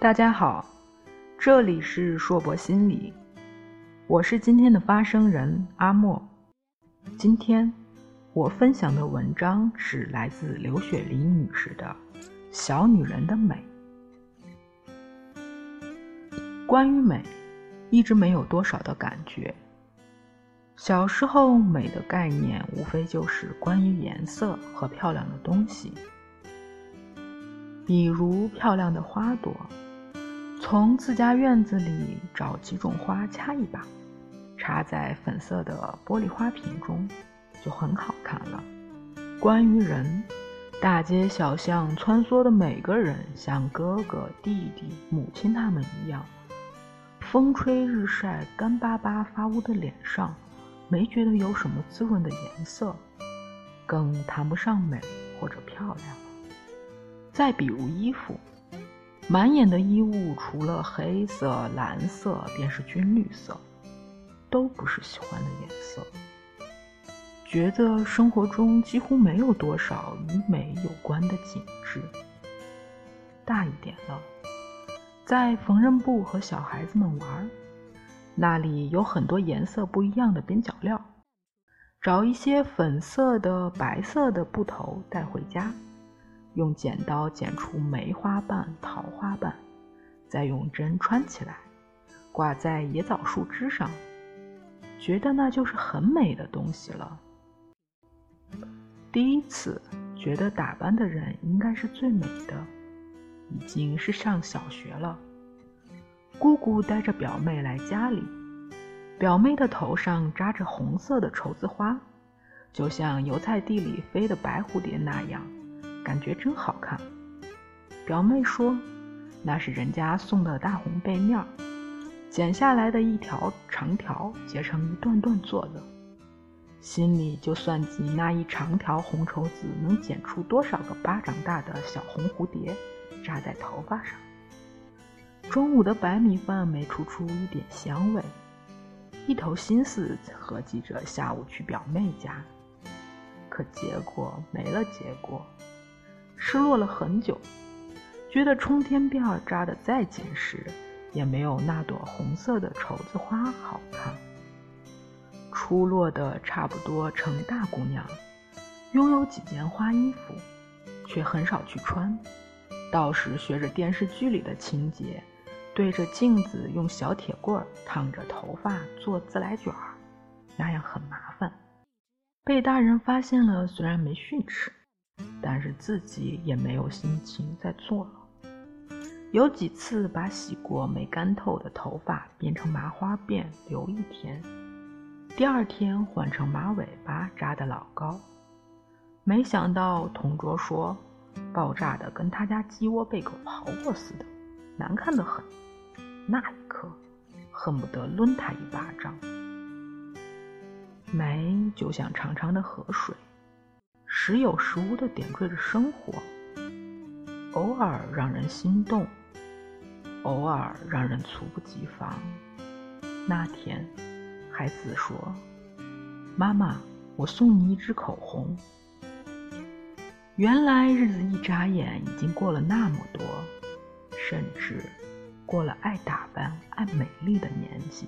大家好，这里是硕博心理，我是今天的发声人阿莫。今天我分享的文章是来自刘雪梨女士的《小女人的美》。关于美，一直没有多少的感觉。小时候，美的概念无非就是关于颜色和漂亮的东西，比如漂亮的花朵，从自家院子里找几种花掐一把，插在粉色的玻璃花瓶中，就很好看了。关于人，大街小巷穿梭的每个人，像哥哥、弟弟、母亲他们一样，风吹日晒，干巴巴发乌的脸上。没觉得有什么滋润的颜色，更谈不上美或者漂亮。再比如衣服，满眼的衣物除了黑色、蓝色，便是军绿色，都不是喜欢的颜色。觉得生活中几乎没有多少与美有关的景致。大一点了，在缝纫部和小孩子们玩。那里有很多颜色不一样的边角料，找一些粉色的、白色的布头带回家，用剪刀剪出梅花瓣、桃花瓣，再用针穿起来，挂在野枣树枝上，觉得那就是很美的东西了。第一次觉得打扮的人应该是最美的，已经是上小学了。姑姑带着表妹来家里，表妹的头上扎着红色的绸子花，就像油菜地里飞的白蝴蝶那样，感觉真好看。表妹说：“那是人家送的大红被面儿，剪下来的一条长条，结成一段段做的。”心里就算计那一长条红绸子能剪出多少个巴掌大的小红蝴蝶，扎在头发上。中午的白米饭没出出一点香味，一头心思合计着下午去表妹家，可结果没了结果，失落了很久，觉得冲天辫儿扎得再紧实，也没有那朵红色的绸子花好看。出落的差不多成大姑娘，拥有几件花衣服，却很少去穿，倒是学着电视剧里的情节。对着镜子用小铁棍烫着头发做自来卷儿，那样很麻烦。被大人发现了，虽然没训斥，但是自己也没有心情再做了。有几次把洗过没干透的头发编成麻花辫留一天，第二天换成马尾巴扎得老高。没想到同桌说，爆炸的跟他家鸡窝被狗刨过似的，难看的很。那一刻，恨不得抡他一巴掌。美就像长长的河水，时有时无的点缀着生活，偶尔让人心动，偶尔让人猝不及防。那天，孩子说：“妈妈，我送你一支口红。”原来日子一眨眼，已经过了那么多，甚至……过了爱打扮、爱美丽的年纪，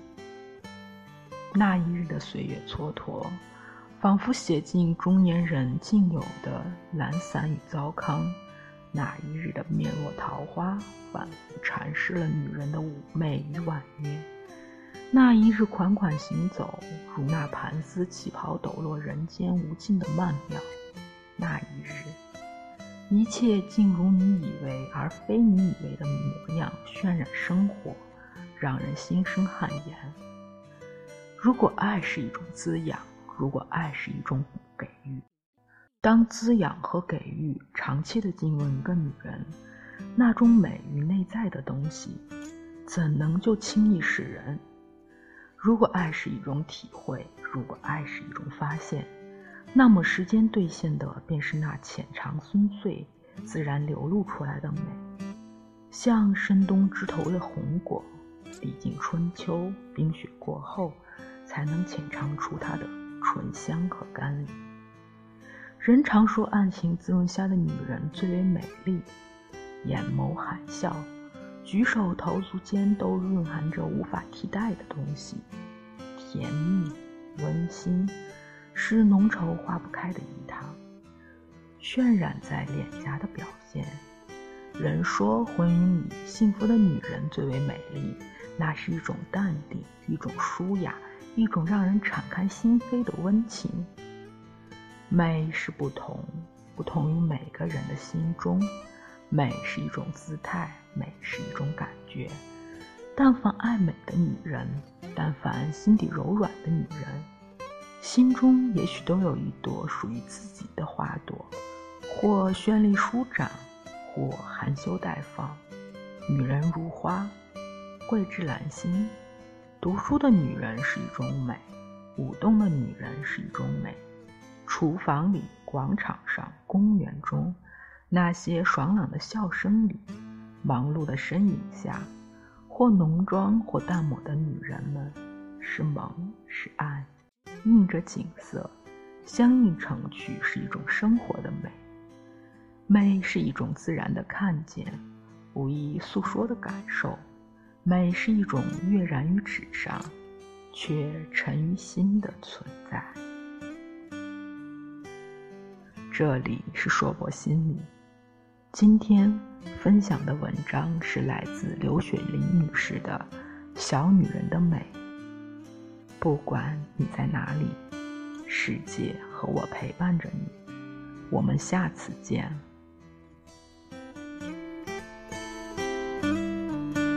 那一日的岁月蹉跎，仿佛写进中年人竟有的懒散与糟糠；那一日的面若桃花，反复阐释了女人的妩媚与婉约；那一日款款行走，如那盘丝旗袍抖落人间无尽的曼妙；那一日。一切竟如你以为而非你以为的模样，渲染生活，让人心生汗颜。如果爱是一种滋养，如果爱是一种给予，当滋养和给予长期的浸润一个女人，那种美与内在的东西，怎能就轻易使人？如果爱是一种体会，如果爱是一种发现。那么，时间兑现的便是那浅尝深邃、自然流露出来的美，像深冬枝头的红果，历经春秋冰雪过后，才能浅尝出它的醇香和甘霖。人常说，暗情滋润下的女人最为美丽，眼眸含笑，举手投足间都蕴含着无法替代的东西，甜蜜、温馨，是浓稠化不开的一汤，渲染在脸颊的表现。人说婚姻里幸福的女人最为美丽，那是一种淡定，一种舒雅，一种让人敞开心扉的温情。美是不同，不同于每个人的心中。美是一种姿态，美是一种感觉。但凡爱美的女人，但凡心底柔软的女人，心中也许都有一朵属于自己的花朵，或绚丽舒展，或含羞待放。女人如花，桂枝兰心。读书的女人是一种美，舞动的女人是一种美。厨房里，广场上，公园中。那些爽朗的笑声里，忙碌的身影下，或浓妆或淡抹的女人们，是萌是爱，映着景色，相映成趣，是一种生活的美。美是一种自然的看见，无意诉说的感受。美是一种跃然于纸上，却沉于心的存在。这里是硕博心理。今天分享的文章是来自刘雪玲女士的《小女人的美》。不管你在哪里，世界和我陪伴着你。我们下次见。